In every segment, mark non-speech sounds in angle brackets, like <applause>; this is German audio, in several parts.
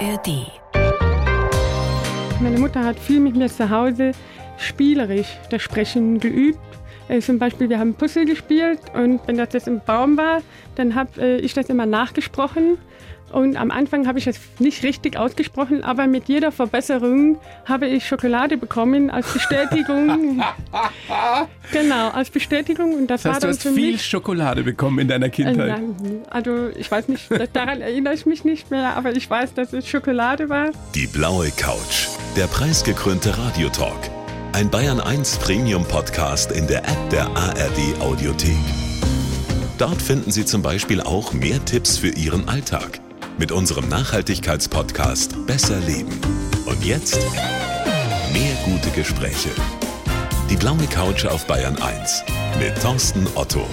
ARD. Meine Mutter hat viel mit mir zu Hause spielerisch das Sprechen geübt. Äh, zum Beispiel, wir haben Puzzle gespielt und wenn das jetzt im Baum war, dann habe äh, ich das immer nachgesprochen. Und am Anfang habe ich es nicht richtig ausgesprochen, aber mit jeder Verbesserung habe ich Schokolade bekommen als Bestätigung. <laughs> genau, als Bestätigung. Und das, Das heißt, war du dann hast für viel mich. Schokolade bekommen in deiner Äh, Kindheit. nein, also ich weiß nicht, daran erinnere ich mich nicht mehr, aber ich weiß, dass es Schokolade war. Die blaue Couch. Der preisgekrönte Radiotalk. Ein Bayern 1 Premium Podcast in der App der ARD Audiothek. Dort finden Sie zum Beispiel auch mehr Tipps für Ihren Alltag. Mit unserem Nachhaltigkeitspodcast Besser Leben. Und jetzt mehr gute Gespräche. Die blaue Couch auf Bayern 1 mit Thorsten Otto.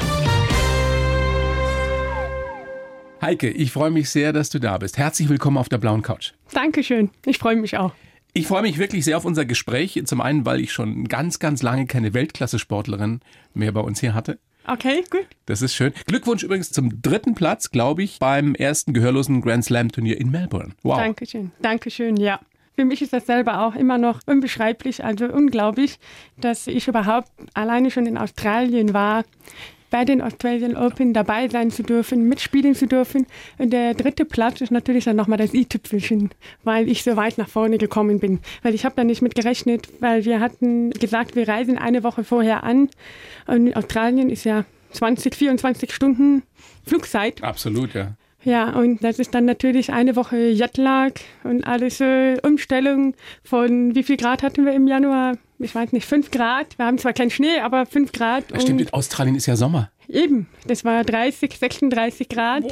Heike, ich freue mich sehr, dass du da bist. Herzlich willkommen auf der blauen Couch. Dankeschön, ich freue mich auch. Ich freue mich wirklich sehr auf unser Gespräch. Zum einen, weil ich schon ganz, ganz lange keine Weltklasse-Sportlerin mehr bei uns hier hatte. Okay, gut. Das ist schön. Glückwunsch übrigens zum dritten Platz, glaube ich, beim ersten gehörlosen Grand Slam Turnier in Melbourne. Wow. Dankeschön, Dankeschön, ja. Für mich ist das selber auch immer noch unbeschreiblich, also unglaublich, dass ich überhaupt alleine schon in Australien war, bei den Australian Open dabei sein zu dürfen, mitspielen zu dürfen. Und der dritte Platz ist natürlich dann nochmal das i-Tüpfelchen, weil ich so weit nach vorne gekommen bin. Weil ich habe da nicht mit gerechnet, weil wir hatten gesagt, wir reisen eine Woche vorher an. Und Australien ist ja 20, 24 Stunden Flugzeit. Absolut, ja. Ja, und das ist dann natürlich eine Woche Jetlag und alles äh, Umstellung von wie viel Grad hatten wir im Januar? Ich weiß nicht, fünf Grad. Wir haben zwar keinen Schnee, aber fünf Grad. Stimmt, und in Australien ist ja Sommer. eben, das war 30, 36 Grad.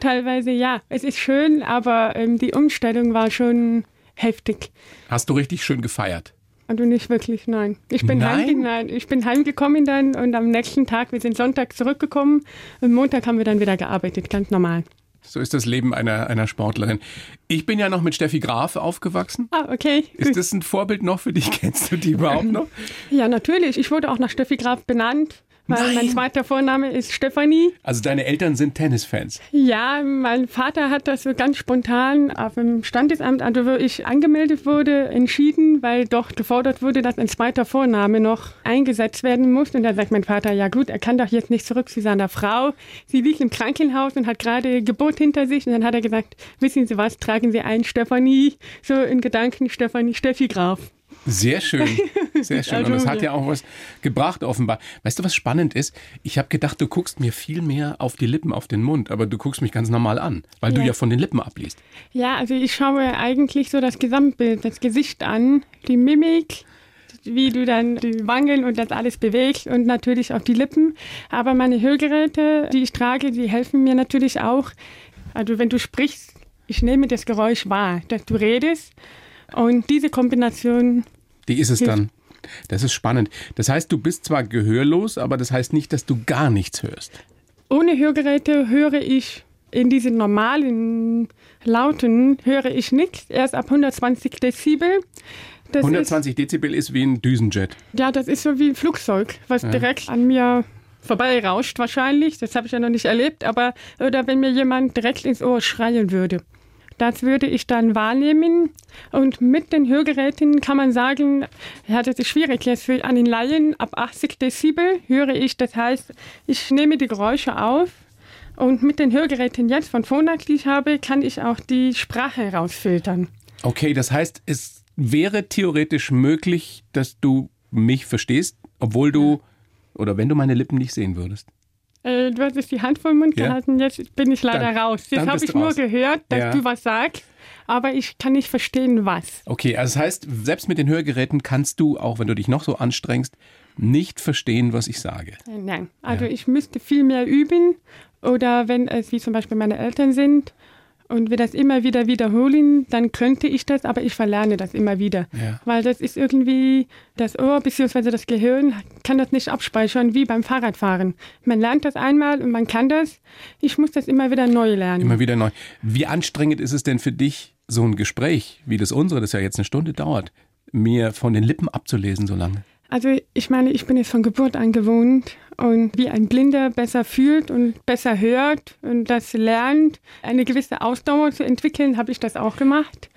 Teilweise, ja. Es ist schön, aber ähm, die Umstellung war schon heftig. Hast du richtig schön gefeiert? Also nicht wirklich, nein. Ich bin, Nein? heimge nein, ich bin heimgekommen dann und am nächsten Tag, wir sind Sonntag zurückgekommen und Montag haben wir dann wieder gearbeitet, ganz normal. So ist das Leben einer, einer Sportlerin. Ich bin ja noch mit Steffi Graf aufgewachsen. Ah, okay. Ist das ein Vorbild noch für dich? Kennst du die überhaupt noch? Ja, natürlich. Ich wurde auch nach Steffi Graf benannt, weil mein zweiter Vorname ist Stefanie. Also deine Eltern sind Tennisfans. Ja, mein Vater hat das so ganz spontan auf dem Standesamt, also wo ich angemeldet wurde, entschieden, weil doch gefordert wurde, dass ein zweiter Vorname noch eingesetzt werden muss. Und da sagt mein Vater, ja gut, er kann doch jetzt nicht zurück zu seiner Frau. Sie liegt im Krankenhaus und hat gerade Geburt hinter sich. Und dann hat er gesagt, wissen Sie was, tragen Sie ein Stefanie, so in Gedanken Stefanie, Steffi Graf. Sehr schön, <laughs> sehr schön. Und das hat ja. auch was gebracht offenbar. Weißt du, was spannend ist? Ich habe gedacht, du guckst mir viel mehr auf die Lippen, auf den Mund, aber du guckst mich ganz normal an, weil du Ja. ja von den Lippen abliest. Ja, also ich schaue eigentlich so das Gesamtbild, das Gesicht an, die Mimik, wie du dann die Wangen und das alles bewegst und natürlich auch die Lippen. Aber meine Hörgeräte, die ich trage, die helfen mir natürlich auch. Also wenn du sprichst, ich nehme das Geräusch wahr, dass du redest. Und diese Kombination, Die ist es Hilf- dann. Das ist spannend. Das heißt, du bist zwar gehörlos, aber das heißt nicht, dass du gar nichts hörst. ohne Hörgeräte höre ich in diesen normalen Lauten, höre ich nichts. Erst ab 120 Dezibel. Das ist 120 Dezibel ist wie ein Düsenjet. Ja, das ist so wie ein Flugzeug, was direkt an mir vorbeirauscht wahrscheinlich. Das habe ich ja noch nicht erlebt. Aber oder wenn mir jemand direkt ins Ohr schreien würde. Das würde ich dann wahrnehmen. Und mit den Hörgeräten kann man sagen, ja, das ist schwierig. Jetzt für an den Laien ab 80 Dezibel höre ich. Das heißt, ich nehme die Geräusche auf. Und mit den Hörgeräten jetzt von Phonak, die ich habe, kann ich auch die Sprache herausfiltern. Okay, das heißt, es wäre theoretisch möglich, dass du mich verstehst, obwohl du oder wenn du meine Lippen nicht sehen würdest. Äh, du hast jetzt die Hand vor den Mund Ja. gehalten, jetzt bin ich leider Dann- raus. Jetzt habe ich nur raus. gehört, dass Ja. du was sagst, aber ich kann nicht verstehen, was. Okay, also das heißt, selbst mit den Hörgeräten kannst du, auch wenn du dich noch so anstrengst, nicht verstehen, was ich sage. Äh, Nein, also ich müsste viel mehr üben oder wenn es wie zum Beispiel meine Eltern sind und wir das immer wieder wiederholen, dann könnte ich das, aber ich verlerne das immer wieder. Ja. Weil das ist irgendwie, das Ohr bzw. das Gehirn kann das nicht abspeichern wie beim Fahrradfahren. Man lernt das einmal und man kann das. Ich muss das immer wieder neu lernen. Immer wieder neu. Wie anstrengend ist es denn für dich, so ein Gespräch, wie das unsere, das ja jetzt eine Stunde dauert, mir von den Lippen abzulesen so lange? Also ich meine, ich bin jetzt von Geburt an gewohnt und wie ein Blinder besser fühlt und besser hört und das lernt, eine gewisse Ausdauer zu entwickeln, habe ich das auch gemacht.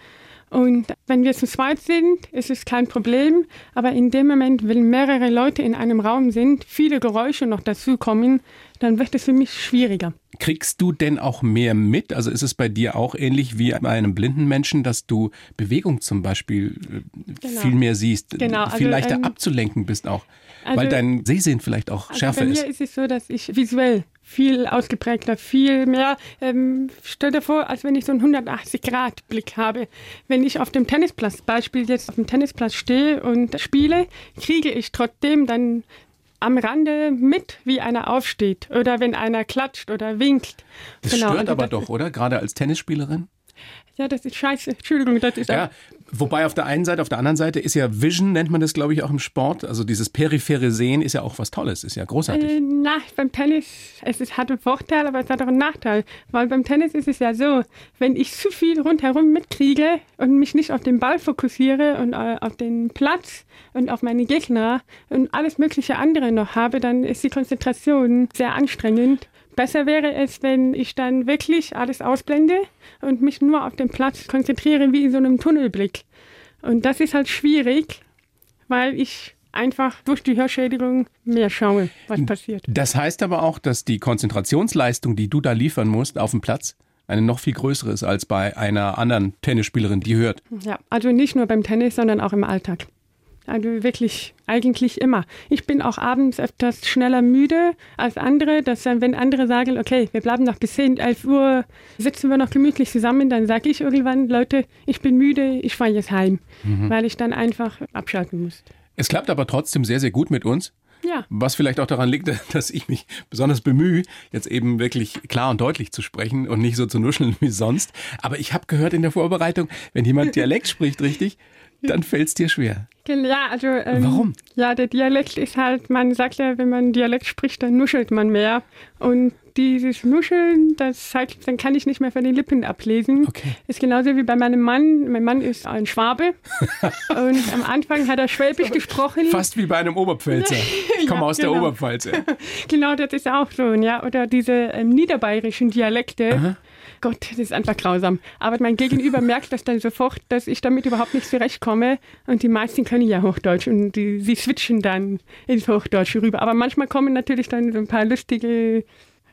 Und wenn wir zu zweit sind, ist es kein Problem. Aber in dem Moment, wenn mehrere Leute in einem Raum sind, viele Geräusche noch dazukommen, dann wird es für mich schwieriger. Kriegst du denn auch mehr mit? Also ist es bei dir auch ähnlich wie bei einem blinden Menschen, dass du Bewegung zum Beispiel äh, genau. viel mehr siehst, genau. viel also, leichter ähm, abzulenken bist auch, also, weil dein Sehsehen vielleicht auch also schärfer ist? Bei mir ist es so, dass ich visuell viel ausgeprägter, viel mehr. Ähm, stell dir vor, als wenn ich so einen 180-Grad-Blick habe. Wenn ich auf dem Tennisplatz, Beispiel jetzt auf dem Tennisplatz stehe und spiele, kriege ich trotzdem dann am Rande mit, wie einer aufsteht oder wenn einer klatscht oder winkt. Das genau. stört aber doch, oder? Gerade als Tennisspielerin? Ja, das ist scheiße. Entschuldigung, das ist ja, Wobei auf der einen Seite, auf der anderen Seite ist ja Vision, nennt man das, glaube ich, auch im Sport. Also dieses periphere Sehen ist ja auch was Tolles, ist ja großartig. Äh, na, beim Tennis, es ist, hat einen Vorteil, aber es hat auch einen Nachteil. Weil beim Tennis ist es ja so, wenn ich zu viel rundherum mitkriege und mich nicht auf den Ball fokussiere und äh, auf den Platz und auf meine Gegner und alles mögliche andere noch habe, dann ist die Konzentration sehr anstrengend. Besser wäre es, wenn ich dann wirklich alles ausblende und mich nur auf den Platz konzentriere, wie in so einem Tunnelblick. Und das ist halt schwierig, weil ich einfach durch die Hörschädigung mehr schaue, was passiert. Das heißt aber auch, dass die Konzentrationsleistung, die du da liefern musst auf dem Platz, eine noch viel größere ist als bei einer anderen Tennisspielerin, die hört. Ja, also nicht nur beim Tennis, sondern auch im Alltag. Also wirklich eigentlich immer. Ich bin auch abends etwas schneller müde als andere, dass dann, wenn andere sagen, okay, wir bleiben noch bis 10, 11 Uhr, sitzen wir noch gemütlich zusammen, dann sage ich irgendwann, Leute, ich bin müde, ich fahre jetzt heim, mhm. weil ich dann einfach abschalten muss. Es klappt aber trotzdem sehr, sehr gut mit uns. Ja. Was vielleicht auch daran liegt, <laughs> dass ich mich besonders bemühe, jetzt eben wirklich klar und deutlich zu sprechen und nicht so zu nuscheln wie sonst. Aber ich habe gehört in der Vorbereitung, wenn jemand Dialekt spricht, richtig, <laughs> dann fällt es dir schwer. Ja, also. Ähm, Warum? Ja, der Dialekt ist halt, man sagt ja, wenn man Dialekt spricht, dann nuschelt man mehr. Und dieses Nuscheln, das halt, dann kann ich nicht mehr von den Lippen ablesen. Okay. Ist genauso wie bei meinem Mann. Mein Mann ist ein Schwabe. <laughs> und am Anfang hat er Schwäbisch gesprochen. Fast wie bei einem Oberpfälzer. <laughs> Ich komme ja, aus genau. der Oberpfalz. <laughs> genau, das ist auch so. Ja, oder diese ähm, niederbayerischen Dialekte. Aha Gott, das ist einfach grausam. Aber mein Gegenüber <laughs> merkt das dann sofort, dass ich damit überhaupt nicht zurechtkomme. Und die meisten können ja Hochdeutsch und die, sie switchen dann ins Hochdeutsche rüber. Aber manchmal kommen natürlich dann so ein paar lustige,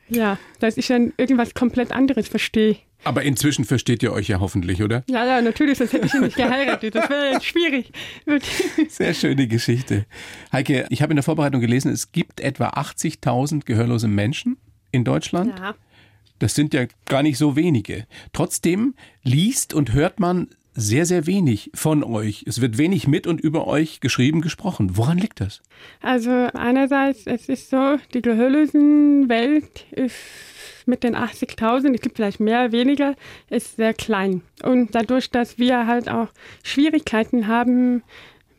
ja, dass ich dann irgendwas komplett anderes verstehe. Aber inzwischen versteht ihr euch ja hoffentlich, oder? Ja, ja, natürlich, sonst hätte ich nicht geheiratet. Das wäre schwierig. <laughs> Sehr schöne Geschichte. Heike, ich habe in der Vorbereitung gelesen, es gibt etwa 80.000 gehörlose Menschen in Deutschland. Ja. Das sind ja gar nicht so wenige. Trotzdem liest und hört man sehr, sehr wenig von euch. Es wird wenig mit und über euch geschrieben, gesprochen. Woran liegt das? Also einerseits, es ist so, die Gehörlosenwelt ist mit den 80.000, es gibt vielleicht mehr, weniger, ist sehr klein. Und dadurch, dass wir halt auch Schwierigkeiten haben,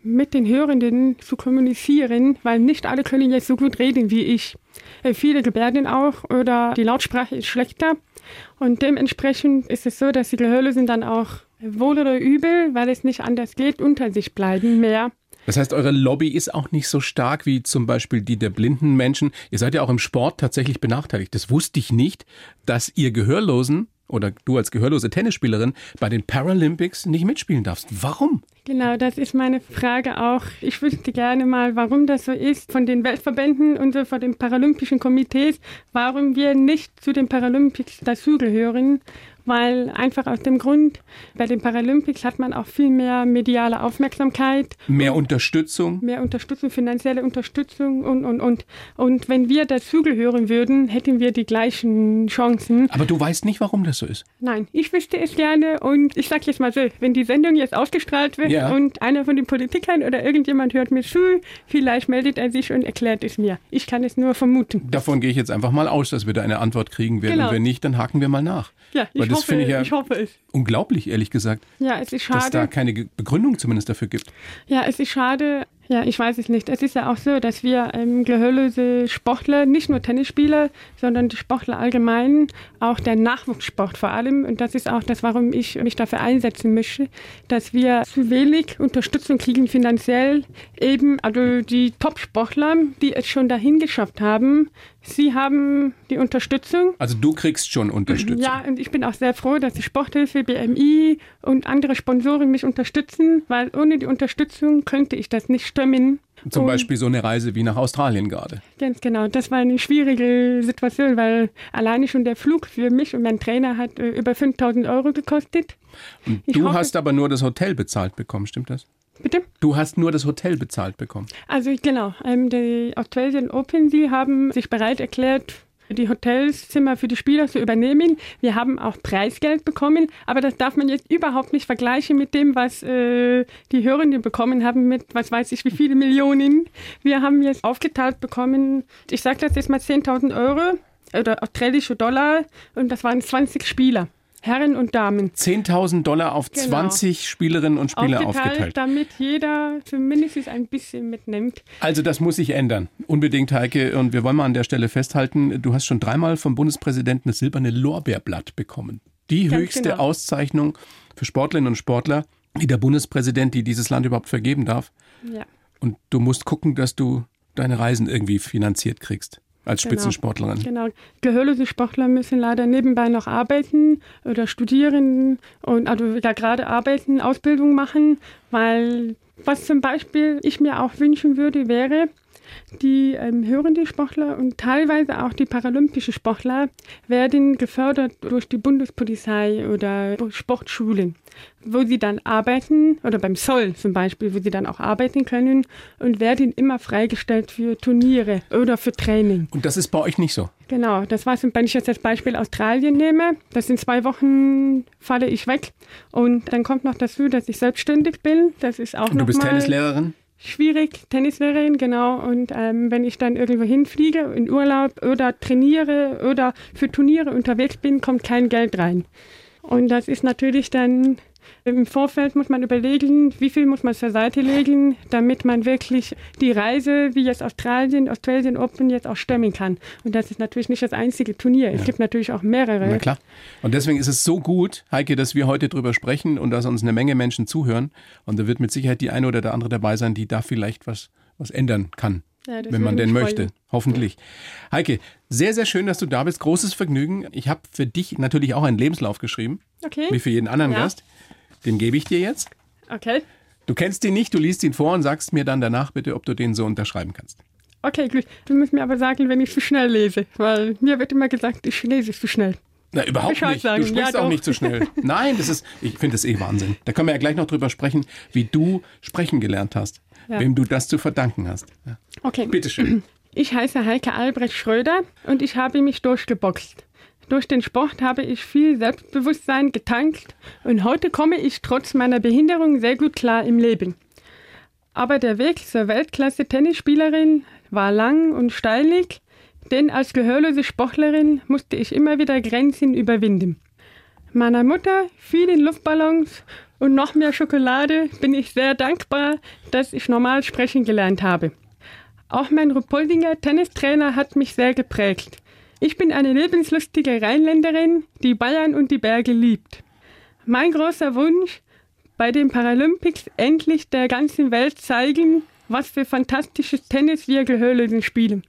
mit den Hörenden zu kommunizieren, weil nicht alle können jetzt so gut reden wie ich. Äh, viele gebärden auch oder die Lautsprache ist schlechter. Und dementsprechend ist es so, dass die Gehörlosen dann auch wohl oder übel, weil es nicht anders geht, unter sich bleiben mehr. Das heißt, eure Lobby ist auch nicht so stark wie zum Beispiel die der blinden Menschen. Ihr seid ja auch im Sport tatsächlich benachteiligt. Das wusste ich nicht, dass ihr Gehörlosen oder du als gehörlose Tennisspielerin bei den Paralympics nicht mitspielen darfst. Warum? Genau, das ist meine Frage auch. Ich wüsste gerne mal, warum das so ist von den Weltverbänden und von den Paralympischen Komitees, warum wir nicht zu den Paralympics dazugehören weil einfach aus dem Grund, bei den Paralympics hat man auch viel mehr mediale Aufmerksamkeit. Mehr Unterstützung. Mehr Unterstützung, finanzielle Unterstützung und, und, und. Und wenn wir dazugehören würden, hätten wir die gleichen Chancen. Aber du weißt nicht, warum das so ist. Nein, ich wüsste es gerne und ich sage jetzt mal so, wenn die Sendung jetzt ausgestrahlt wird ja. und einer von den Politikern oder irgendjemand hört mir zu, vielleicht meldet er sich und erklärt es mir. Ich kann es nur vermuten. Davon gehe ich jetzt einfach mal aus, dass wir da eine Antwort kriegen werden. Genau. Und wenn nicht, dann haken wir mal nach. Ja, ich das finde ich ja ich hoffe es. unglaublich, ehrlich gesagt. Ja, es ist schade. Dass da keine Begründung zumindest dafür gibt. Ja, es ist schade. Ja, ich weiß es nicht. Es ist ja auch so, dass wir ähm, gehörlose Sportler, nicht nur Tennisspieler, sondern die Sportler allgemein, auch der Nachwuchssport vor allem, und das ist auch das, warum ich mich dafür einsetzen möchte, dass wir zu wenig Unterstützung kriegen finanziell. Eben, also die Top-Sportler, die es schon dahin geschafft haben, Sie haben die Unterstützung. Also du kriegst schon Unterstützung. Ja, und ich bin auch sehr froh, dass die Sporthilfe, BMI und andere Sponsoren mich unterstützen, weil ohne die Unterstützung könnte ich das nicht stemmen. Zum und Beispiel so eine Reise wie nach Australien gerade. Ganz genau. Das war eine schwierige Situation, weil alleine schon der Flug für mich und meinen Trainer hat äh, über 5000 Euro gekostet. Und du hoffe, hast aber nur das Hotel bezahlt bekommen, stimmt das? Bitte? Du hast nur das Hotel bezahlt bekommen. Also genau, ähm, die Australian Open, sie haben sich bereit erklärt, die Hotelzimmer für die Spieler zu übernehmen. Wir haben auch Preisgeld bekommen, aber das darf man jetzt überhaupt nicht vergleichen mit dem, was äh, die Hörenden bekommen haben mit, was weiß ich, wie viele Millionen. Wir haben jetzt aufgeteilt bekommen, ich sage das jetzt mal 10.000 Euro oder australische Dollar und das waren 20 Spieler. Herren und Damen. 10.000 Dollar auf genau. 20 Spielerinnen und Spieler aufgeteilt, aufgeteilt. Damit jeder zumindest ein bisschen mitnimmt. Also das muss sich ändern. Unbedingt, Heike. Und wir wollen mal an der Stelle festhalten, du hast schon dreimal vom Bundespräsidenten das silberne Lorbeerblatt bekommen. Die Ganz höchste genau. Auszeichnung für Sportlerinnen und Sportler, die der Bundespräsident, die dieses Land überhaupt vergeben darf. Ja. Und du musst gucken, dass du deine Reisen irgendwie finanziert kriegst als genau. Spitzensportlerin. Genau. Gehörlose Sportler müssen leider nebenbei noch arbeiten oder studieren und also ja, gerade arbeiten, Ausbildung machen, weil was zum Beispiel ich mir auch wünschen würde, wäre, die ähm, hörenden Sportler und teilweise auch die paralympischen Sportler werden gefördert durch die Bundespolizei oder Sportschulen, wo sie dann arbeiten oder beim Zoll zum Beispiel, wo sie dann auch arbeiten können und werden immer freigestellt für Turniere oder für Training. Und das ist bei euch nicht so? Genau, das war, wenn ich jetzt das Beispiel Australien nehme, das in zwei Wochen falle ich weg und dann kommt noch dazu, dass ich selbstständig bin. Das ist auch und du bist Tennislehrerin? schwierig, Tennislehrerin, genau. Und ähm, wenn ich dann irgendwo hinfliege, in Urlaub oder trainiere oder für Turniere unterwegs bin, kommt kein Geld rein. Und das ist natürlich dann im Vorfeld muss man überlegen, wie viel muss man zur Seite legen, damit man wirklich die Reise, wie jetzt Australien, Australian Open jetzt auch stemmen kann. Und das ist natürlich nicht das einzige Turnier. Es ja. gibt natürlich auch mehrere. Na klar. Und deswegen ist es so gut, Heike, dass wir heute drüber sprechen und dass uns eine Menge Menschen zuhören. Und da wird mit Sicherheit die eine oder der andere dabei sein, die da vielleicht was, was ändern kann. Ja, wenn man denn möchte. Hoffentlich. Heike, sehr, sehr schön, dass du da bist. Großes Vergnügen. Ich habe für dich natürlich auch einen Lebenslauf geschrieben. Okay. Wie für jeden anderen ja. Gast. Den gebe ich dir jetzt. Okay. Du kennst ihn nicht, du liest ihn vor und sagst mir dann danach bitte, ob du den so unterschreiben kannst. Okay, gut. Du musst mir aber sagen, wenn ich zu schnell lese, weil mir wird immer gesagt, ich lese zu schnell. Na, überhaupt nicht. Sagen. Du sprichst ja, auch nicht zu schnell. <laughs> Nein, das ist, ich finde das eh Wahnsinn. Da können wir ja gleich noch drüber sprechen, wie du sprechen gelernt hast, ja. wem du das zu verdanken hast. Ja. Okay. Bitteschön. <clears throat> Ich heiße Heike Albrecht Schröder und ich habe mich durchgeboxt. Durch den Sport habe ich viel Selbstbewusstsein getankt und heute komme ich trotz meiner Behinderung sehr gut klar im Leben. Aber der Weg zur Weltklasse-Tennisspielerin war lang und steilig, denn als gehörlose Sportlerin musste ich immer wieder Grenzen überwinden. Meiner Mutter, vielen Luftballons und noch mehr Schokolade bin ich sehr dankbar, dass ich normal sprechen gelernt habe. Auch mein Rupoldinger Tennistrainer hat mich sehr geprägt. Ich bin eine lebenslustige Rheinländerin, die Bayern und die Berge liebt. Mein großer Wunsch, bei den Paralympics endlich der ganzen Welt zeigen, was für fantastisches Tennis wir Gehörlosen spielen.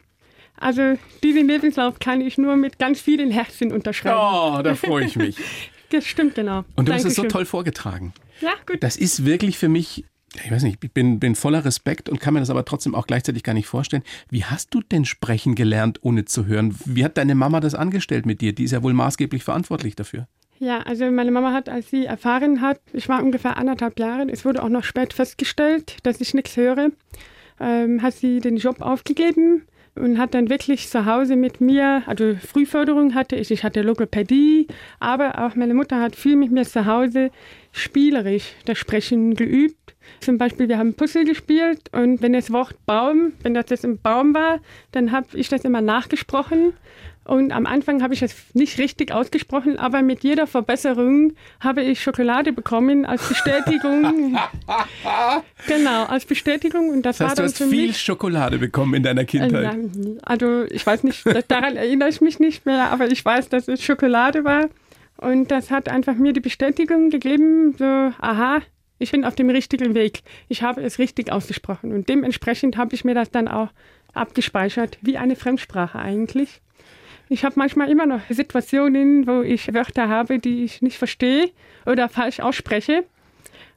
Also diesen Lebenslauf kann ich nur mit ganz vielen Herzen unterschreiben. Oh, da freue ich mich. <laughs> das stimmt genau. Und du Dankeschön. hast es so toll vorgetragen. Ja, gut. Das ist wirklich für mich ich weiß nicht, ich bin, bin voller Respekt und kann mir das aber trotzdem auch gleichzeitig gar nicht vorstellen. Wie hast du denn sprechen gelernt, ohne zu hören? Wie hat deine Mama das angestellt mit dir? Die ist ja wohl maßgeblich verantwortlich dafür. Ja, also meine Mama hat, als sie erfahren hat, ich war ungefähr anderthalb Jahre, es wurde auch noch spät festgestellt, dass ich nichts höre, ähm, hat sie den Job aufgegeben und hat dann wirklich zu Hause mit mir, also Frühförderung hatte ich, ich hatte Logopädie, aber auch meine Mutter hat viel mit mir zu Hause spielerisch das Sprechen geübt. Zum Beispiel, wir haben Puzzle gespielt und wenn das Wort Baum, wenn das jetzt im Baum war, dann habe ich das immer nachgesprochen Und am Anfang habe ich es nicht richtig ausgesprochen, aber mit jeder Verbesserung habe ich Schokolade bekommen als Bestätigung. <laughs> genau, als Bestätigung. Und das das heißt, war dann du hast viel mich, Schokolade bekommen in deiner Kindheit. Äh, Also ich weiß nicht, daran erinnere ich mich nicht mehr, aber ich weiß, dass es Schokolade war. Und das hat einfach mir die Bestätigung gegeben, so, aha, ich bin auf dem richtigen Weg. Ich habe es richtig ausgesprochen. Und dementsprechend habe ich mir das dann auch abgespeichert, wie eine Fremdsprache eigentlich. Ich habe manchmal immer noch Situationen, wo ich Wörter habe, die ich nicht verstehe oder falsch ausspreche.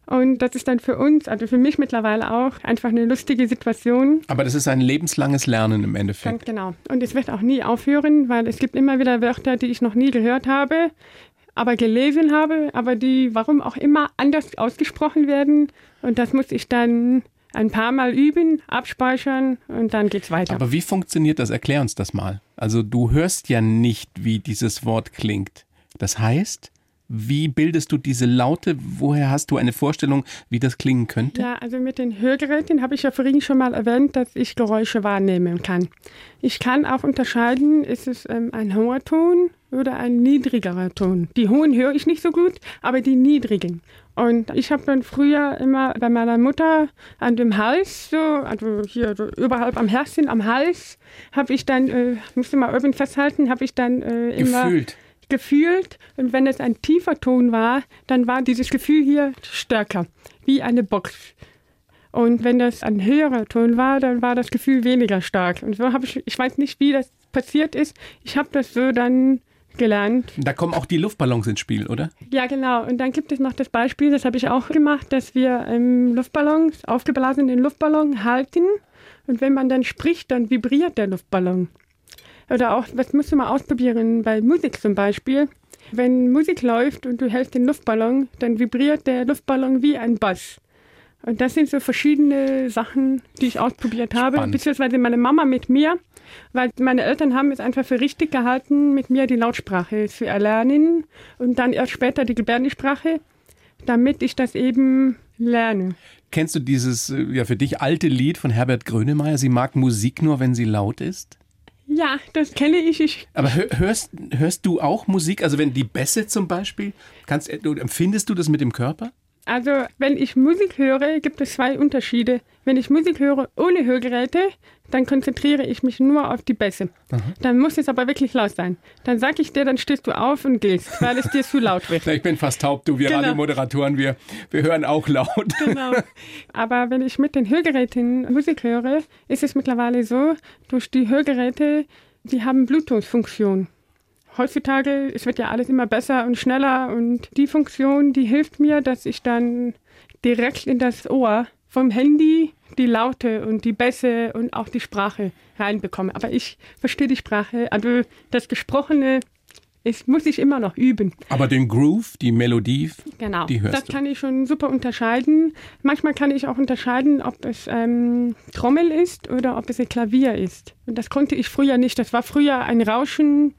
Und das ist dann für uns, also für mich mittlerweile auch, einfach eine lustige Situation. Aber das ist ein lebenslanges Lernen im Endeffekt. Ganz genau. Und es wird auch nie aufhören, weil es gibt immer wieder Wörter, die ich noch nie gehört habe, aber gelesen habe, aber die, warum auch immer, anders ausgesprochen werden. Und das muss ich dann ein paar Mal üben, abspeichern und dann geht's weiter. Aber wie funktioniert das? Erklär uns das mal. Also du hörst ja nicht, wie dieses Wort klingt. Das heißt, wie bildest du diese Laute? Woher hast du eine Vorstellung, wie das klingen könnte? Ja, also mit den Hörgeräten habe ich ja vorhin schon mal erwähnt, dass ich Geräusche wahrnehmen kann. Ich kann auch unterscheiden, ist es ähm, ein hoher Oder ein niedrigerer Ton. Die hohen höre ich nicht so gut, aber die niedrigen. Und ich habe dann früher immer bei meiner Mutter an dem Hals, so, also hier so überhalb am Herzen, am Hals, habe ich dann, äh, musste mal irgendwie festhalten, habe ich dann äh, immer Gefühlt. gefühlt. Und wenn es ein tiefer Ton war, dann war dieses Gefühl hier stärker, wie eine Box. Und wenn das ein höherer Ton war, dann war das Gefühl weniger stark. Und so habe ich, ich weiß nicht, wie das passiert ist. Ich habe das so dann gelernt. Da kommen auch die Luftballons ins Spiel, oder? Ja, genau. Und dann gibt es noch das Beispiel, das habe ich auch gemacht, dass wir ähm, Luftballons, aufgeblasenen Luftballon halten. Und wenn man dann spricht, dann vibriert der Luftballon. Oder auch, das musst du mal ausprobieren, bei Musik zum Beispiel. Wenn Musik läuft und du hältst den Luftballon, dann vibriert der Luftballon wie ein Bass. Und das sind so verschiedene Sachen, die ich ausprobiert habe, Spannend. beziehungsweise meine Mama mit mir, weil meine Eltern haben es einfach für richtig gehalten, mit mir die Lautsprache zu erlernen und dann erst später die Gebärdensprache, damit ich das eben lerne. Kennst du dieses äh, ja für dich alte Lied von Herbert Grönemeyer? Sie mag Musik nur, wenn sie laut ist. Ja, das kenne ich. ich Aber hör, hörst, hörst du auch Musik? Also wenn die Bässe zum Beispiel, kannst, du- empfindest du das mit dem Körper? Also, wenn ich Musik höre, gibt es zwei Unterschiede. Wenn ich Musik höre ohne Hörgeräte, dann konzentriere ich mich nur auf die Bässe. Dann muss es aber wirklich laut sein. Dann sag ich dir, dann stehst du auf und gehst, weil es dir zu laut wird. <laughs> Na, ich bin fast taub, du. Wir Genau. Radiomoderatoren, wir, wir hören auch laut. <laughs> Genau. Aber wenn ich mit den Hörgeräten Musik höre, ist es mittlerweile so, durch die Hörgeräte, die haben Bluetooth-Funktion. Heutzutage, es wird ja alles immer besser und schneller und die Funktion, die hilft mir, dass ich dann direkt in das Ohr vom Handy die Laute und die Bässe und auch die Sprache reinbekomme. Aber ich verstehe die Sprache, also das Gesprochene, es muss ich immer noch üben. Aber den Groove, die Melodie, Genau, die hörst das du. kann ich schon super unterscheiden. Manchmal kann ich auch unterscheiden, ob es ähm, Trommel ist oder ob es ein Klavier ist. Und das konnte ich früher nicht. Das war früher ein Rauschen.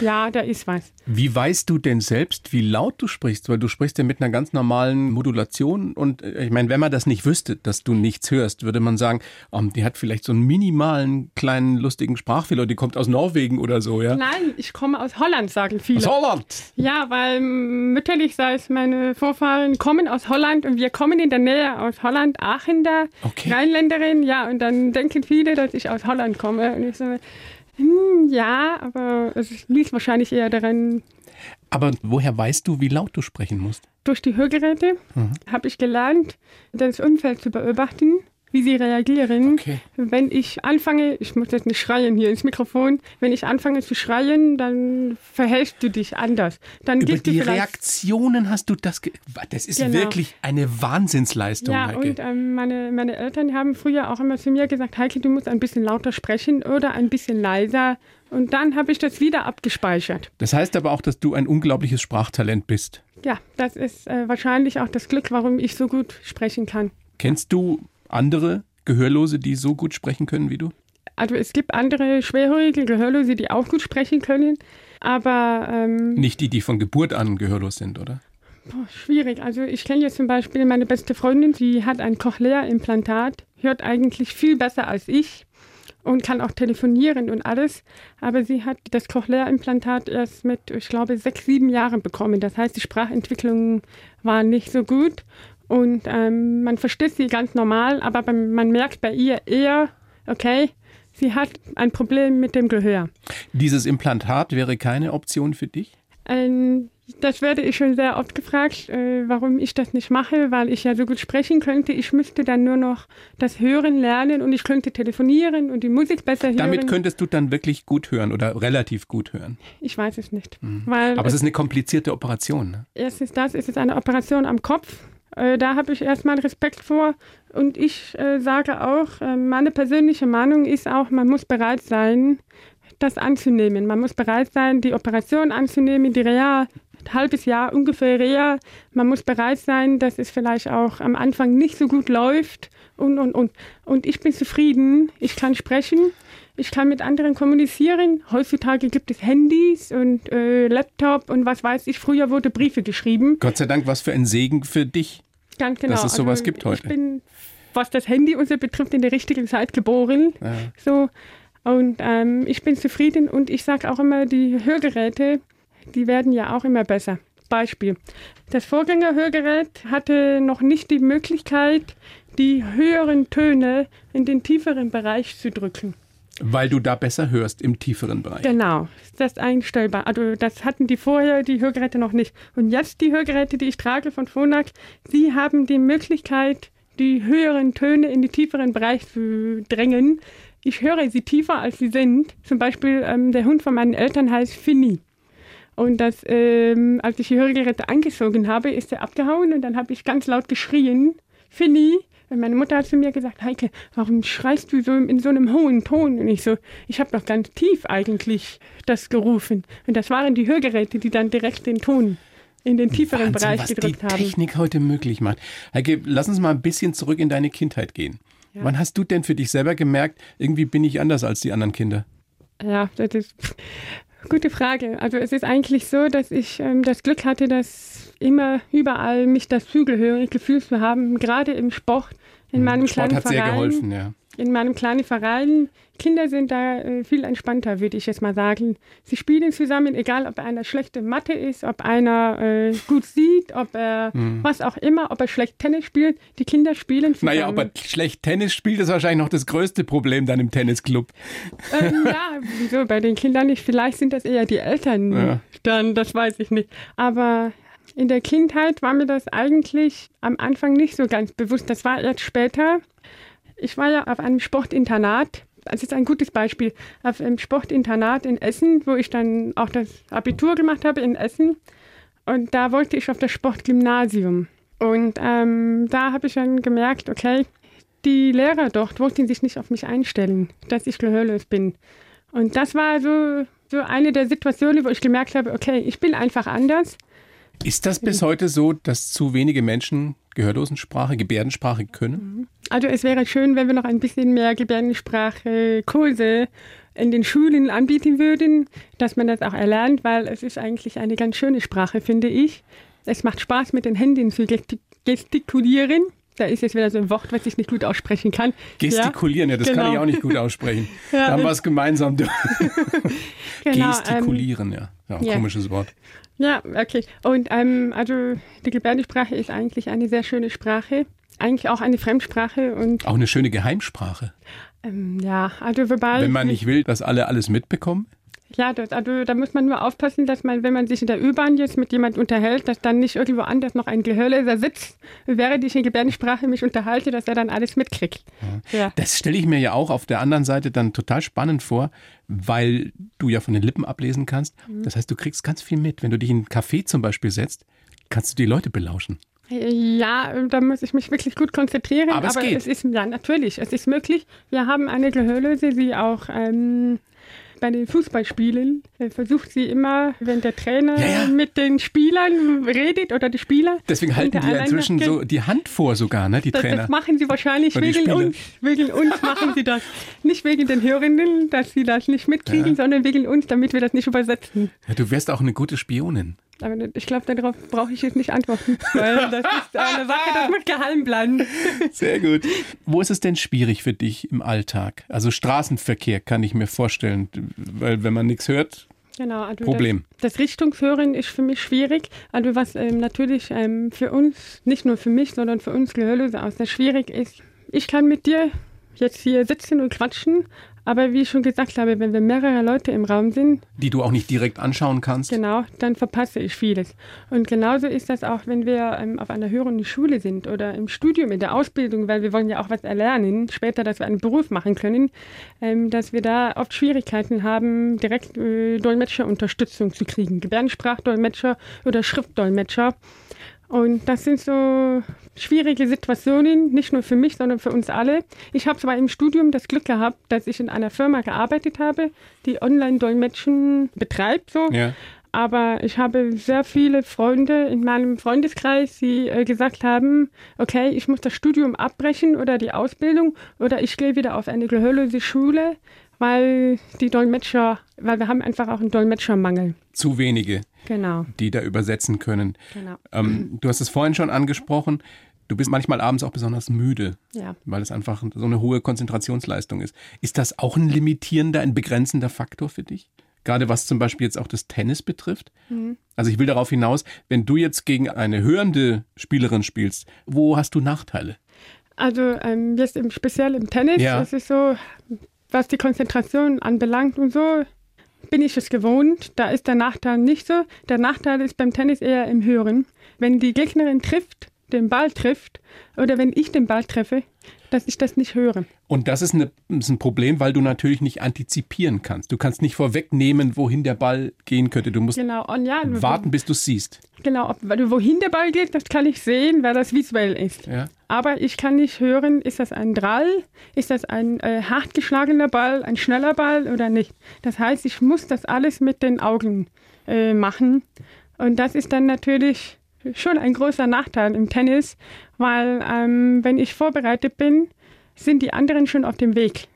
Ja, da ist was. Wie weißt du denn selbst, wie laut du sprichst? Weil du sprichst ja mit einer ganz normalen Modulation. Und äh, ich meine, wenn man das nicht wüsste, dass du nichts hörst, würde man sagen, oh, die hat vielleicht so einen minimalen, kleinen, lustigen Sprachfehler. Die kommt aus Norwegen oder so, ja? Nein, ich komme aus Holland, sagen viele. Aus Holland! Ja, weil mütterlich sei es, meine Vorfahren kommen aus Holland und wir kommen in der Nähe aus Holland, Aachen da, Okay. Rheinländerin, ja, und dann denken viele, dass ich aus Holland komme. Und ich so, hm, ja, aber es liegt wahrscheinlich eher daran, Aber woher weißt du, wie laut du sprechen musst? durch die Hörgeräte habe ich gelernt, das Umfeld zu beobachten, wie sie reagieren. Okay. Wenn ich anfange, ich muss jetzt nicht schreien hier ins Mikrofon, wenn ich anfange zu schreien, dann verhältst du dich anders. Dann Über die Reaktionen hast du das. Das ist Genau. wirklich eine Wahnsinnsleistung, Ja, Heike. und ähm, meine, meine Eltern haben früher auch immer zu mir gesagt, Heike, du musst ein bisschen lauter sprechen oder ein bisschen leiser. Und dann habe ich das wieder abgespeichert. Das heißt aber auch, dass du ein unglaubliches Sprachtalent bist. Ja, das ist äh, wahrscheinlich auch das Glück, warum ich so gut sprechen kann. Kennst du andere Gehörlose, die so gut sprechen können wie du? Also es gibt andere schwerhörige Gehörlose, die auch gut sprechen können, aber ähm, Nicht die, die von Geburt an gehörlos sind, oder? boah, schwierig. Also ich kenne jetzt zum Beispiel meine beste Freundin, die hat ein Cochlea-Implantat, hört eigentlich viel besser als ich. und kann auch telefonieren und alles. Aber sie hat das Cochlea-Implantat erst mit, ich glaube, sechs, sieben Jahren bekommen. Das heißt, die Sprachentwicklung war nicht so gut. Und ähm, man versteht sie ganz normal, aber man merkt bei ihr eher, okay, sie hat ein Problem mit dem Gehör. Dieses Implantat wäre keine Option für dich? Ähm, das werde ich schon sehr oft gefragt, äh, warum ich das nicht mache, weil ich ja so gut sprechen könnte. Ich müsste dann nur noch das Hören lernen und ich könnte telefonieren und die Musik besser hören. Damit könntest du dann wirklich gut hören oder relativ gut hören? Ich weiß es nicht. Mhm. Aber es ist eine komplizierte Operation. Ne? Erstens das, es ist eine Operation am Kopf. Äh, da habe ich erstmal Respekt vor. Und ich äh, sage auch, äh, meine persönliche Meinung ist auch, man muss bereit sein, das anzunehmen. Man muss bereit sein, die Operation anzunehmen, die Reha halbes Jahr ungefähr eher. Man muss bereit sein, dass es vielleicht auch am Anfang nicht so gut läuft und, und, und. Und ich bin zufrieden. Ich kann sprechen. Ich kann mit anderen kommunizieren. Heutzutage gibt es Handys und äh, Laptop und was weiß ich. Früher wurde Briefe geschrieben. Gott sei Dank, was für ein Segen für dich, Ganz genau. dass es sowas also, gibt heute. Ich bin, was das Handy und so betrifft, in der richtigen Zeit geboren. Ja. So. Und ähm, ich bin zufrieden und ich sage auch immer, die Hörgeräte, die werden ja auch immer besser. Beispiel. Das Vorgängerhörgerät hatte noch nicht die Möglichkeit, die höheren Töne in den tieferen Bereich zu drücken. Weil du da besser hörst im tieferen Bereich. Genau, das ist einstellbar. Also das hatten die vorher, die Hörgeräte noch nicht. Und jetzt die Hörgeräte, die ich trage von Phonak, sie haben die Möglichkeit, die höheren Töne in den tieferen Bereich zu drängen. Ich höre sie tiefer, als sie sind. Zum Beispiel ähm, der Hund von meinen Eltern heißt Finny. Und das, ähm, als ich die Hörgeräte angezogen habe, ist er abgehauen und dann habe ich ganz laut geschrien, Finny. Und meine Mutter hat zu mir gesagt, Heike, warum schreist du so in so einem hohen Ton? Und ich so, ich habe doch ganz tief eigentlich das gerufen. Und das waren die Hörgeräte, die dann direkt den Ton in den tieferen Wahnsinn, Bereich gedrückt haben. Was die Technik heute möglich macht. Heike, lass uns mal ein bisschen zurück in deine Kindheit gehen. Ja. Wann hast du denn für dich selber gemerkt, irgendwie bin ich anders als die anderen Kinder? Ja, das ist Gute Frage. Also es ist eigentlich so, dass ich ähm, das Glück hatte, dass immer überall mich das zugehörige Gefühl zu haben, gerade im Sport, in mhm. meinem Sport kleinen hat Verein. sehr geholfen, ja. In meinem kleinen Verein. Kinder sind da äh, viel entspannter, würde ich jetzt mal sagen. Sie spielen zusammen, egal ob einer schlechte Mathe ist, ob einer äh, gut sieht, ob er mhm. was auch immer, ob er schlecht Tennis spielt. Die Kinder spielen zusammen. Naja, ob er schlecht Tennis spielt, ist wahrscheinlich noch das größte Problem dann im Tennisclub. Ähm, ja, wieso? Bei den Kindern nicht. Vielleicht sind das eher die Eltern ja. dann, das weiß ich nicht. Aber in der Kindheit war mir das eigentlich am Anfang nicht so ganz bewusst. Das war erst später. Ich war ja auf einem Sportinternat. Das ist ein gutes Beispiel. Auf einem Sportinternat in Essen, wo ich dann auch das Abitur gemacht habe in Essen. Und da wollte ich auf das Sportgymnasium. Und ähm, da habe ich dann gemerkt, okay, die Lehrer dort wollten sich nicht auf mich einstellen, dass ich gehörlos bin. Und das war so, so eine der Situationen, wo ich gemerkt habe, okay, ich bin einfach anders. Ist das bis heute so, dass zu wenige Menschen Gehörlosensprache, Gebärdensprache können? Also es wäre schön, wenn wir noch ein bisschen mehr Gebärdensprache-Kurse in den Schulen anbieten würden, dass man das auch erlernt, weil es ist eigentlich eine ganz schöne Sprache, finde ich. Es macht Spaß, mit den Händen zu gestikulieren. Da ist jetzt wieder so ein Wort, was ich nicht gut aussprechen kann. Gestikulieren, ja, das genau. kann ich auch nicht gut aussprechen. <laughs> ja, da haben wir es gemeinsam. <laughs> genau, Gestikulieren, ähm, ja. ja. Ein ja. komisches Wort. Ja, okay. Und ähm, also die Gebärdensprache ist eigentlich eine sehr schöne Sprache. Eigentlich auch eine Fremdsprache und. Auch eine schöne Geheimsprache. Ähm, ja, also wobei. Wenn man nicht will, dass alle alles mitbekommen? Ja, das, also da muss man nur aufpassen, dass man, wenn man sich in der U-Bahn jetzt mit jemand unterhält, dass dann nicht irgendwo anders noch ein Gehörloser sitzt, während ich in Gebärdensprache mich unterhalte, dass er dann alles mitkriegt. Ja. ja. Das stelle ich mir ja auch auf der anderen Seite dann total spannend vor, weil du ja von den Lippen ablesen kannst. Mhm. Das heißt, du kriegst ganz viel mit. Wenn du dich in einen Café zum Beispiel setzt, kannst du die Leute belauschen. Ja, da muss ich mich wirklich gut konzentrieren. Aber, es, aber es, ist, ja, natürlich, es ist möglich. Wir haben eine Gehörlose, die auch ähm, bei den Fußballspielen äh, versucht sie immer, wenn der Trainer ja, ja. mit den Spielern redet oder die Spieler. Deswegen halten die ja inzwischen so die Hand vor sogar, ne, die das, Trainer. Das machen sie wahrscheinlich wegen uns. Wegen uns machen sie das. Nicht wegen den Hörenden, dass sie das nicht mitkriegen, sondern wegen uns, damit wir das nicht übersetzen. du wärst auch eine gute Spionin. Aber ich glaube, darauf brauche ich jetzt nicht antworten, <laughs> weil das ist eine Sache, das muss geheim bleiben. Sehr gut. Wo ist es denn schwierig für dich im Alltag? Also Straßenverkehr kann ich mir vorstellen, weil wenn man nichts hört, Genau, also Problem. Das, das, Richtungshören ist für mich schwierig. Also was ähm, natürlich ähm, für uns, nicht nur für mich, sondern für uns Gehörlose auch sehr schwierig ist. Ich kann mit dir jetzt hier sitzen und quatschen, aber wie ich schon gesagt habe, wenn wir mehrere Leute im Raum sind, die du auch nicht direkt anschauen kannst, genau, dann verpasse ich vieles. Und genauso ist das auch, wenn wir ähm, auf einer höheren Schule sind oder im Studium, in der Ausbildung, weil wir wollen ja auch was erlernen, später, dass wir einen Beruf machen können, ähm, dass wir da oft Schwierigkeiten haben, direkt äh, Dolmetscherunterstützung zu kriegen, Gebärdensprachdolmetscher oder Schriftdolmetscher. Und das sind so schwierige Situationen, nicht nur für mich, sondern für uns alle. Ich habe zwar im Studium das Glück gehabt, dass ich in einer Firma gearbeitet habe, die Online-Dolmetschen betreibt, so. Ja. Aber ich habe sehr viele Freunde in meinem Freundeskreis, die äh, gesagt haben, okay, ich muss das Studium abbrechen oder die Ausbildung oder ich gehe wieder auf eine gehörlose Schule, weil die Dolmetscher, weil wir haben einfach auch einen Dolmetschermangel. Zu wenige, genau. die da übersetzen können. Genau. Ähm, du hast es vorhin schon angesprochen. Du bist manchmal abends auch besonders müde, ja. weil es einfach so eine hohe Konzentrationsleistung ist. Ist das auch ein limitierender, ein begrenzender Faktor für dich? Gerade was zum Beispiel jetzt auch das Tennis betrifft. Mhm. Also ich will darauf hinaus, wenn du jetzt gegen eine hörende Spielerin spielst, wo hast du Nachteile? Also ähm, jetzt im, speziell im Tennis ja. ist es so, was die Konzentration anbelangt und so, bin ich es gewohnt. Da ist der Nachteil nicht so. Der Nachteil ist beim Tennis eher im Hören. Wenn die Gegnerin trifft, den Ball trifft oder wenn ich den Ball treffe, dass ich das nicht höre. Und das ist, eine, ist, ein Problem, weil du natürlich nicht antizipieren kannst. Du kannst nicht vorwegnehmen, wohin der Ball gehen könnte. Du musst genau. ja, warten, bis du es siehst. Genau, weil wohin der Ball geht, das kann ich sehen, weil das visuell ist. Ja. Aber ich kann nicht hören, ist das ein Drall, ist das ein äh, hart geschlagener Ball, ein schneller Ball oder nicht. Das heißt, ich muss das alles mit den Augen äh, machen. Und das ist dann natürlich schon ein großer Nachteil im Tennis, weil ähm, wenn ich vorbereitet bin, sind die anderen schon auf dem Weg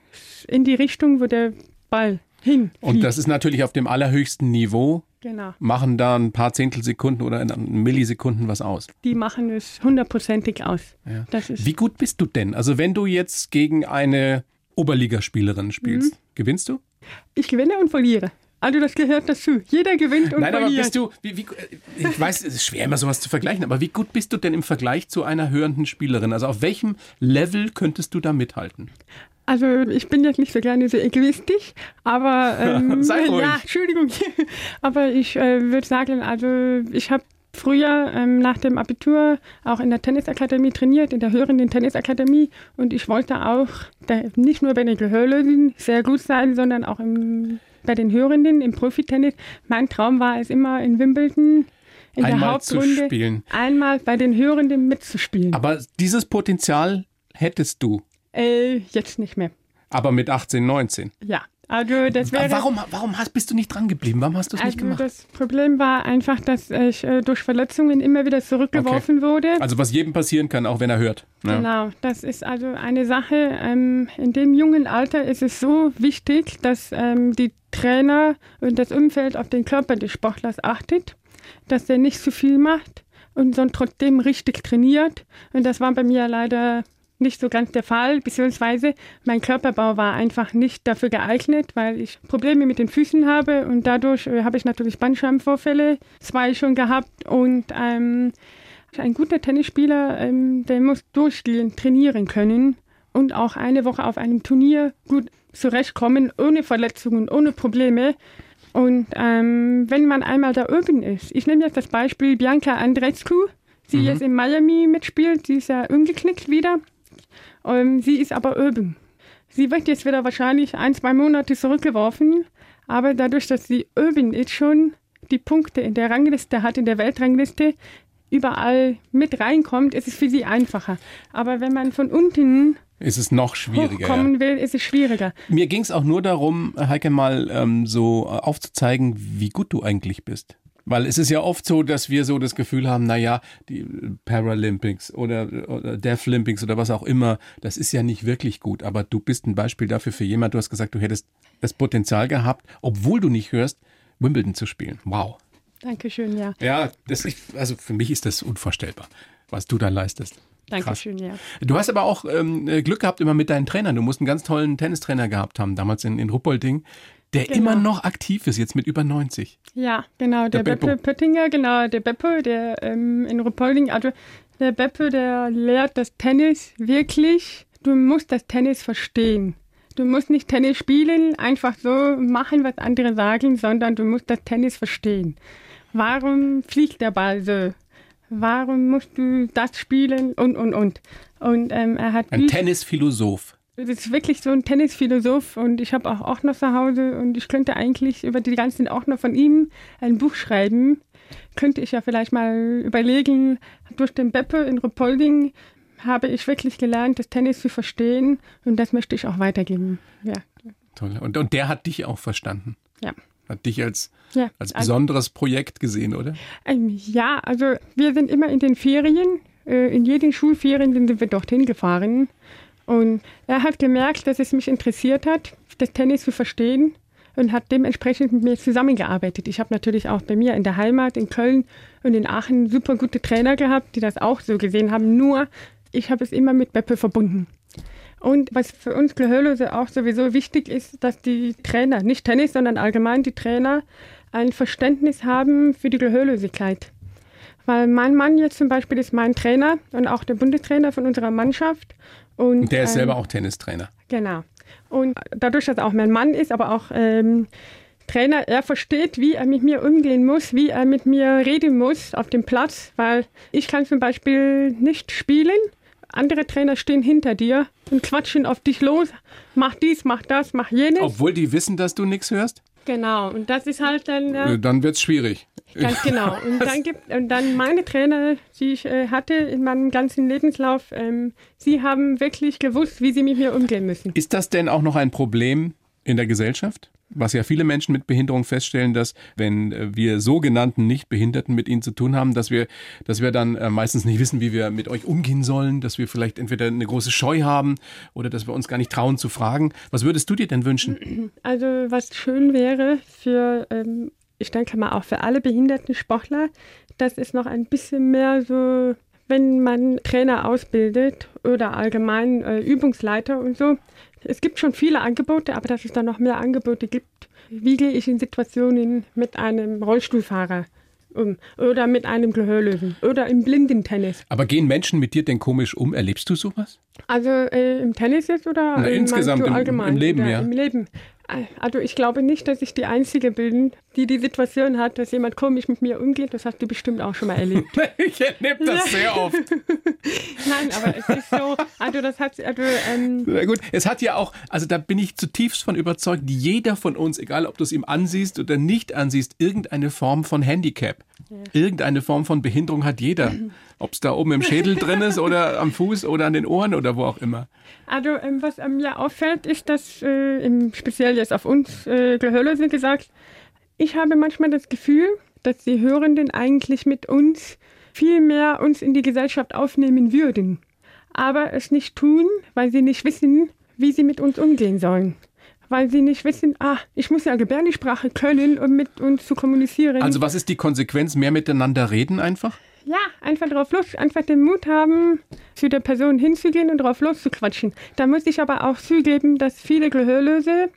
in die Richtung, wo der Ball hin. Und das ist natürlich auf dem allerhöchsten Niveau. Genau. Machen da ein paar Zehntelsekunden oder Millisekunden was aus. Die machen es hundertprozentig aus. Ja. Wie gut bist du denn? Also wenn du jetzt gegen eine Oberligaspielerin spielst, mhm. gewinnst du? Ich gewinne und verliere. Also das gehört dazu. Jeder gewinnt und Nein, verliert. aber bist du, wie, wie, ich weiß, es ist schwer immer sowas zu vergleichen, aber wie gut bist du denn im Vergleich zu einer hörenden Spielerin? Also auf welchem Level könntest du da mithalten? Also ich bin jetzt nicht so gerne so egoistisch, aber <laughs> ähm, Sei ruhig. ja, Entschuldigung. <laughs> aber ich äh, würde sagen, also ich habe früher ähm, nach dem Abitur auch in der Tennisakademie trainiert, in der hörenden Tennisakademie. Und ich wollte auch da, nicht nur bei den Gehörlösen sehr gut sein, sondern auch im bei den Hörenden im Profitennis. Mein Traum war es immer in Wimbledon in einmal der Hauptrunde spielen. einmal bei den Hörenden mitzuspielen. Aber dieses Potenzial hättest du? Äh, jetzt nicht mehr. Aber mit 18, 19? Ja. Also das wäre, warum warum hast, bist du nicht dran geblieben? Warum hast du es also nicht gemacht? Das Problem war einfach, dass ich äh, durch Verletzungen immer wieder zurückgeworfen okay. wurde. Also was jedem passieren kann, auch wenn er hört. Ja. Genau, das ist also eine Sache. Ähm, in dem jungen Alter ist es so wichtig, dass ähm, die Trainer und das Umfeld auf den Körper des Sportlers achtet, dass er nicht zu viel macht und sondern trotzdem richtig trainiert. Und das war bei mir leider nicht so ganz der Fall, beziehungsweise mein Körperbau war einfach nicht dafür geeignet, weil ich Probleme mit den Füßen habe und dadurch äh, habe ich natürlich Bandscheibenvorfälle, zwei schon gehabt und ähm, ein guter Tennisspieler, ähm, der muss durchgehend trainieren können und auch eine Woche auf einem Turnier gut zurechtkommen, ohne Verletzungen, ohne Probleme. Und ähm, wenn man einmal da oben ist, ich nehme jetzt das Beispiel Bianca Andreescu, sie mhm. jetzt in Miami mitspielt, sie ist ja umgeknickt wieder. Ähm, sie ist aber oben. Sie wird jetzt wieder wahrscheinlich ein, zwei Monate zurückgeworfen, aber dadurch, dass sie oben ist, schon die Punkte in der Rangliste hat, in der Weltrangliste, überall mit reinkommt, ist es für sie einfacher. Aber wenn man von unten ist es noch schwieriger. Kommen will, ist es schwieriger. Mir ging es auch nur darum, Heike, mal ähm, so aufzuzeigen, wie gut du eigentlich bist. Weil es ist ja oft so, dass wir so das Gefühl haben, naja, die Paralympics oder, oder Deaflympics oder was auch immer, das ist ja nicht wirklich gut. Aber du bist ein Beispiel dafür für jemand, du hast gesagt, du hättest das Potenzial gehabt, obwohl du nicht hörst, Wimbledon zu spielen. Wow. Dankeschön, ja. Ja, das ist, also für mich ist das unvorstellbar, was du da leistest. Dankeschön, Krass. ja. Du hast aber auch ähm, Glück gehabt immer mit deinen Trainern. Du musst einen ganz tollen Tennistrainer gehabt haben, damals in, in Ruppolding, der genau. immer noch aktiv ist, jetzt mit über 90. Ja, genau, der, der Beppe Pöttinger, genau, der Beppe, der ähm, in Ruppolding, also der Beppe, der lehrt das Tennis wirklich. Du musst das Tennis verstehen. Du musst nicht Tennis spielen, einfach so machen, was andere sagen, sondern du musst das Tennis verstehen. Warum fliegt der Ball so? Warum musst du das spielen? Und, und, und. Und ähm, er hat. Ein Tennisphilosoph. Das ist wirklich so ein Tennisphilosoph und ich habe auch Ordner zu Hause und ich könnte eigentlich über die ganzen Ordner von ihm ein Buch schreiben. Könnte ich ja vielleicht mal überlegen, durch den Beppe in Rupolding habe ich wirklich gelernt, das Tennis zu verstehen und das möchte ich auch weitergeben. Ja. Toll. Und, und der hat dich auch verstanden? Ja. Hat dich als, ja, als besonderes also, Projekt gesehen, oder? Ähm, ja, also wir sind immer in den Ferien, äh, in jeden Schulferien sind wir dorthin gefahren. Und er hat gemerkt, dass es mich interessiert hat, das Tennis zu verstehen und hat dementsprechend mit mir zusammengearbeitet. Ich habe natürlich auch bei mir in der Heimat in Köln und in Aachen super gute Trainer gehabt, die das auch so gesehen haben. Nur ich habe es immer mit Beppe verbunden. Und was für uns Gehörlose auch sowieso wichtig ist, dass die Trainer, nicht Tennis, sondern allgemein die Trainer, ein Verständnis haben für die Gehörlosigkeit. Weil mein Mann jetzt zum Beispiel ist mein Trainer und auch der Bundestrainer von unserer Mannschaft. Und, und der ist ähm, selber auch Tennistrainer. Genau. Und dadurch, dass er auch mein Mann ist, aber auch ähm, Trainer, er versteht, wie er mit mir umgehen muss, wie er mit mir reden muss auf dem Platz, weil ich kann zum Beispiel nicht spielen andere Trainer stehen hinter dir und quatschen auf dich los. Mach dies, mach das, mach jenes. Obwohl die wissen, dass du nichts hörst? Genau, und das ist halt dann. Äh, dann wird es schwierig. Ganz genau. <laughs> Und dann, gibt, und dann meine Trainer, die ich äh, hatte in meinem ganzen Lebenslauf, ähm, sie haben wirklich gewusst, wie sie mit mir umgehen müssen. Ist das denn auch noch ein Problem in der Gesellschaft? Was ja viele Menschen mit Behinderung feststellen, dass wenn äh, wir sogenannten Nichtbehinderten mit ihnen zu tun haben, dass wir, dass wir dann äh, meistens nicht wissen, wie wir mit euch umgehen sollen, dass wir vielleicht entweder eine große Scheu haben oder dass wir uns gar nicht trauen zu fragen. Was würdest du dir denn wünschen? Also was schön wäre für, ähm, ich denke mal auch für alle behinderten Sportler, dass es noch ein bisschen mehr so wenn man Trainer ausbildet oder allgemein äh, Übungsleiter und so, es gibt schon viele Angebote, aber dass es da noch mehr Angebote gibt. Wie gehe ich in Situationen mit einem Rollstuhlfahrer um oder mit einem Gehörlösen oder im Blindentennis? Aber gehen Menschen mit dir denn komisch um? Erlebst du sowas? Also äh, im Tennis jetzt oder Na, insgesamt im, allgemein? Im Leben, ja. Im Leben. Also ich glaube nicht, dass ich die Einzige bin, die die Situation hat, dass jemand komisch mit mir umgeht. Das hast du bestimmt auch schon mal erlebt. <laughs> ich erlebe das sehr oft. <laughs> Nein, aber es ist so, also das hat, also, ähm Na gut, es hat ja auch, also da bin ich zutiefst von überzeugt, jeder von uns, egal ob du es ihm ansiehst oder nicht ansiehst, irgendeine Form von Handicap. Irgendeine Form von Behinderung hat jeder. Ob es da oben im Schädel drin ist oder am Fuß oder an den Ohren oder wo auch immer. Also ähm, was mir auffällt, ist, dass äh, speziell jetzt auf uns äh, Gehörlose gesagt, ich habe manchmal das Gefühl, dass die Hörenden eigentlich mit uns viel mehr uns in die Gesellschaft aufnehmen würden, aber es nicht tun, weil sie nicht wissen, wie sie mit uns umgehen sollen weil sie nicht wissen, ah, ich muss ja Gebärdensprache können, um mit uns zu kommunizieren. Also was ist die Konsequenz? Mehr miteinander reden einfach? Ja, einfach drauf los, einfach den Mut haben, zu der Person hinzugehen und drauf loszuquatschen. Da muss ich aber auch zugeben, dass viele Gehörlose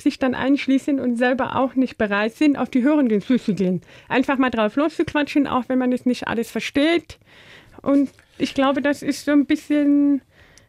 sich dann einschließen und selber auch nicht bereit sind, auf die Hörenden zuzugehen. Einfach mal drauf loszuquatschen, auch wenn man es nicht alles versteht. Und ich glaube, das ist so ein bisschen.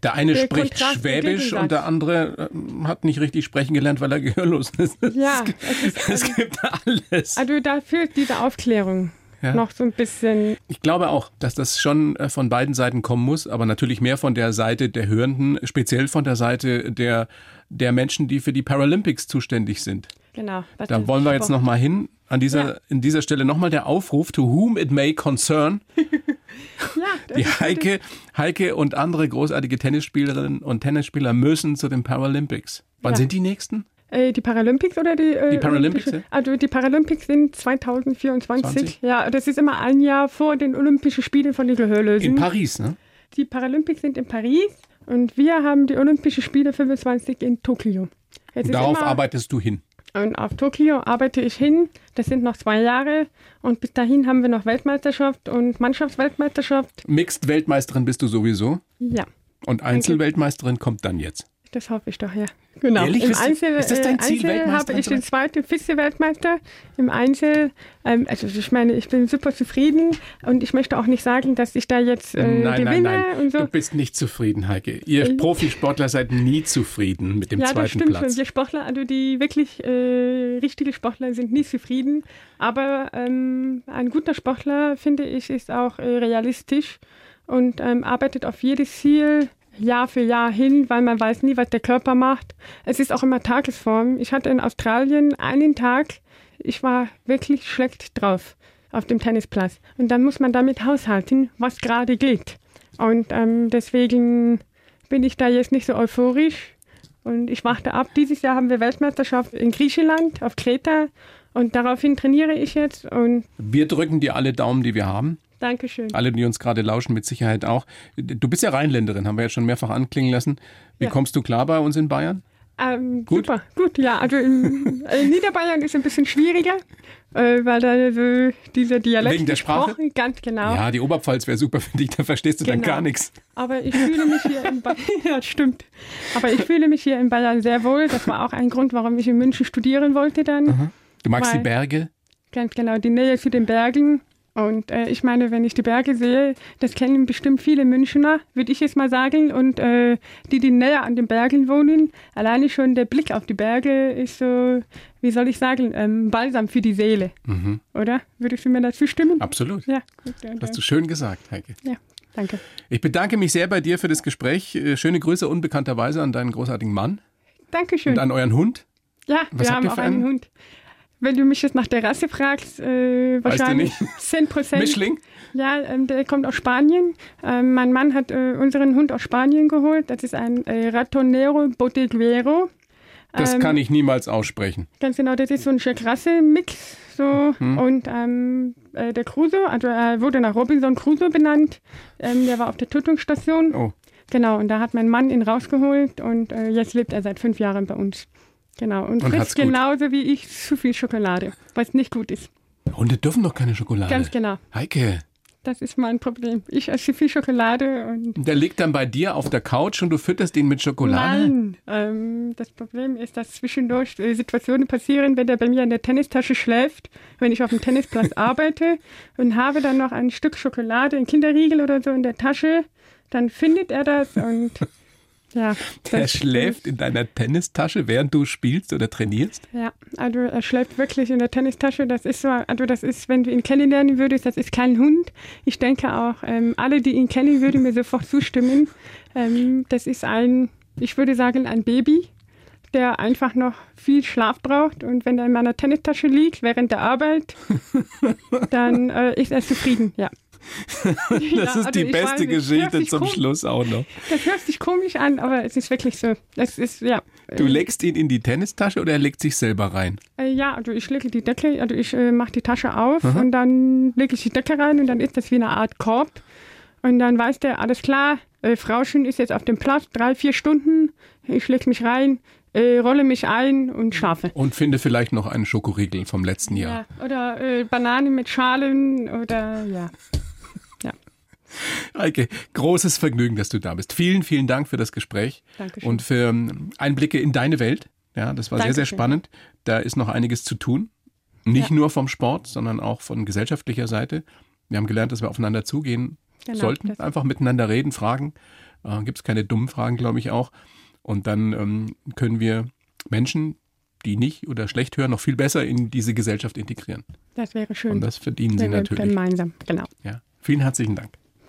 Der eine der spricht Kontrast Schwäbisch und der andere äh, hat nicht richtig sprechen gelernt, weil er gehörlos ist. Ja, es, ist, es also, gibt alles. Also da fehlt diese Aufklärung ja. noch so ein bisschen. Ich glaube auch, dass das schon äh, von beiden Seiten kommen muss, aber natürlich mehr von der Seite der Hörenden, speziell von der Seite der, der Menschen, die für die Paralympics zuständig sind. Genau. Da wollen wir jetzt nochmal hin. An dieser, ja. in dieser Stelle nochmal der Aufruf, to whom it may concern. <laughs> ja, die Heike, Heike und andere großartige Tennisspielerinnen und Tennisspieler müssen zu den Paralympics. Wann ja. sind die nächsten? Äh, die Paralympics oder die? Äh, die Paralympics? Ja? Also die Paralympics sind 2024. 20? Ja, das ist immer ein Jahr vor den Olympischen Spielen von den Gehörlösen. In Paris, ne? Die Paralympics sind in Paris und wir haben die Olympischen Spiele 25 in Tokio. Darauf immer, arbeitest du hin. Und auf Tokio arbeite ich hin. Das sind noch zwei Jahre. Und bis dahin haben wir noch Weltmeisterschaft und Mannschaftsweltmeisterschaft. Mixed-Weltmeisterin bist du sowieso? Ja. Und Einzelweltmeisterin kommt dann jetzt? Das hoffe ich doch, ja. Genau. Ehrlich? Im Einzel, ist das dein äh, Ziel, Einzel habe ich den zweiten Vize-Weltmeister. Im Einzel, ähm, also ich meine, ich bin super zufrieden und ich möchte auch nicht sagen, dass ich da jetzt äh, nein, gewinne nein, nein. und so. Du bist nicht zufrieden, Heike. Ihr Äh, Profisportler seid nie zufrieden mit dem ja, das zweiten stimmt Platz. schon. Wir Sportler, also die wirklich äh, richtige Sportler sind nie zufrieden. Aber ähm, ein guter Sportler, finde ich, ist auch äh, realistisch und ähm, arbeitet auf jedes Ziel Jahr für Jahr hin, weil man weiß nie, was der Körper macht. Es ist auch immer Tagesform. Ich hatte in Australien einen Tag, ich war wirklich schlecht drauf auf dem Tennisplatz. Und dann muss man damit haushalten, was gerade geht. Und ähm, deswegen bin ich da jetzt nicht so euphorisch. Und ich warte ab. Dieses Jahr haben wir Weltmeisterschaft in Griechenland, auf Kreta. Und daraufhin trainiere ich jetzt. Und Wir drücken dir alle Daumen, die wir haben. Dankeschön. Alle, die uns gerade lauschen, mit Sicherheit auch. Du bist ja Rheinländerin, haben wir ja schon mehrfach anklingen lassen. Wie Ja. kommst du klar bei uns in Bayern? Ähm, Gut. Super, gut, ja. Also in, äh, Niederbayern ist ein bisschen schwieriger, äh, weil da so dieser Dialekt Wegen der Sprache? gesprochen, ganz genau. Ja, die Oberpfalz wäre super <laughs> für dich, da verstehst du dann Genau. gar nichts. Aber ich fühle mich hier in Bayern, <laughs> ja, stimmt. Aber ich fühle mich hier in Bayern sehr wohl. Das war auch ein Grund, warum ich in München studieren wollte dann. Du magst die Weil- Berge? Ganz genau, die Nähe zu den Bergen. Und äh, ich meine, wenn ich die Berge sehe, das kennen bestimmt viele Münchner, würde ich jetzt mal sagen. Und äh, die, die näher an den Bergen wohnen, alleine schon der Blick auf die Berge ist so, wie soll ich sagen, ähm, balsam für die Seele. Oder? Würdest du mir dazu stimmen? Absolut. Ja, gut. Ja, Hast du schön gesagt, Heike. ja, danke. Ich bedanke mich sehr bei dir für das Gespräch. Äh, Schöne Grüße unbekannterweise an deinen großartigen Mann Dankeschön. und an euren Hund. Ja, Was wir haben auch einen einen? Hund. Wenn du mich jetzt nach der Rasse fragst, äh, wahrscheinlich nicht. <laughs> 10 Prozent. Mischling? Ja, ähm, der kommt aus Spanien. Ähm, mein Mann hat äh, unseren Hund aus Spanien geholt. Das ist ein äh, Ratonero Botiguero. Das Ähm, kann ich niemals aussprechen. Ganz genau, das ist so ein Jack Russell-Mix. So. Hm. Und ähm, äh, der Crusoe, also er wurde nach Robinson Crusoe benannt. Ähm, der war auf der Tötungsstation. Oh, Genau, und da hat mein Mann ihn rausgeholt und äh, jetzt lebt er seit fünf Jahren bei uns. Genau, und, Und frisst gut? genauso wie ich zu viel Schokolade, was nicht gut ist. Hunde dürfen doch keine Schokolade. Ganz genau. Heike, Das ist mein Problem. Ich esse viel Schokolade und der liegt dann bei dir auf der Couch und du fütterst ihn mit Schokolade? Nein, ähm, das Problem ist, dass zwischendurch äh, Situationen passieren, wenn der bei mir in der Tennistasche schläft, wenn ich auf dem Tennisplatz <laughs> arbeite und habe dann noch ein Stück Schokolade, ein Kinderriegel oder so in der Tasche, dann findet er das und ja. Der schläft in deiner Tennistasche, während du spielst oder trainierst? Ja, also er schläft wirklich in der Tennistasche. Das ist so, also das ist, wenn du ihn kennenlernen würdest, das ist kein Hund. Ich denke auch, ähm, alle, die ihn kennen, würden mir sofort zustimmen. Ähm, das ist ein, ich würde sagen, ein Baby, der einfach noch viel Schlaf braucht. Und wenn er in meiner Tennistasche liegt während der Arbeit, <laughs> dann äh, ist er zufrieden, ja. <laughs> Das Ja, ist also die beste es Geschichte zum kom- Schluss auch noch. Das hört sich komisch an, aber es ist wirklich so. Das ist, ja. Du legst ihn in die Tennistasche oder er legt sich selber rein? Äh, ja, also ich lege die Decke, also ich äh, mache die Tasche auf und dann lege ich die Decke rein und dann ist das wie eine Art Korb. Und dann weiß der, alles klar, äh, Frauchen ist jetzt auf dem Platz, drei, vier Stunden, ich lege mich rein, äh, rolle mich ein und schlafe. Und finde vielleicht noch einen Schokoriegel vom letzten Jahr. Ja, oder äh, Banane mit Schalen oder ja. Heike, großes Vergnügen, dass du da bist. Vielen, vielen Dank für das Gespräch Dankeschön. und für ähm, Einblicke in deine Welt. Ja, das war sehr, sehr Dankeschön. spannend. Da ist noch einiges zu tun. Nicht Ja. nur vom Sport, sondern auch von gesellschaftlicher Seite. Wir haben gelernt, dass wir aufeinander zugehen Genau, sollten, das- einfach miteinander reden, fragen. Äh, Gibt es keine dummen Fragen, glaube ich auch. Und dann ähm, können wir Menschen, die nicht oder schlecht hören, noch viel besser in diese Gesellschaft integrieren. Das wäre schön. Und das verdienen sie Wenn wir natürlich. Gemeinsam, genau. Ja. Vielen herzlichen Dank.